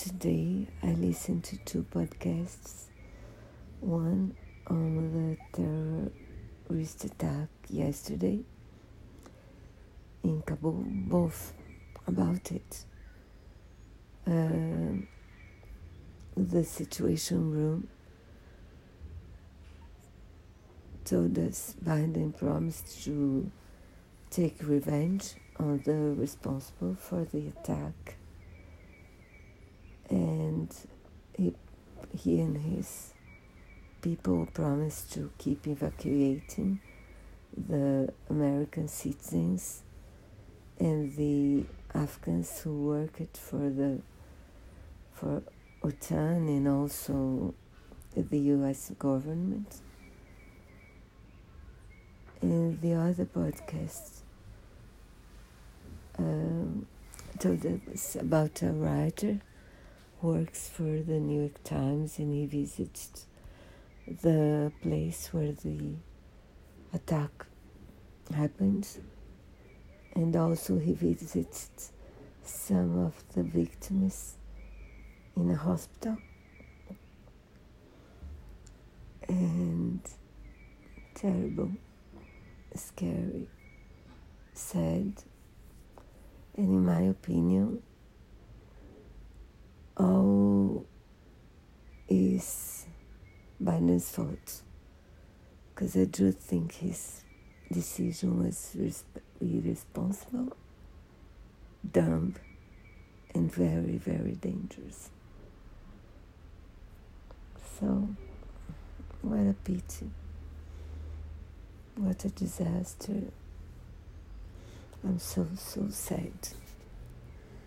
today I listened to two podcasts. One on the terrorist attack yesterday in Kabul, both about it. Uh, the Situation Room told us Biden promised to take revenge on the responsible for the attack and he, he and his people promised to keep evacuating the American citizens and the Afghans who worked for the for OTAN and also the U.S. government. And the other podcast um, told us about a writer works for the New York Times and he visits the place where the attack happened and also he visits some of the victims in a hospital. And terrible scary sad. And in my opinion is Biden's fault. Because I do think his decision was irresponsible, dumb, and very, very dangerous. So, what a pity. What a disaster. I'm so, so sad.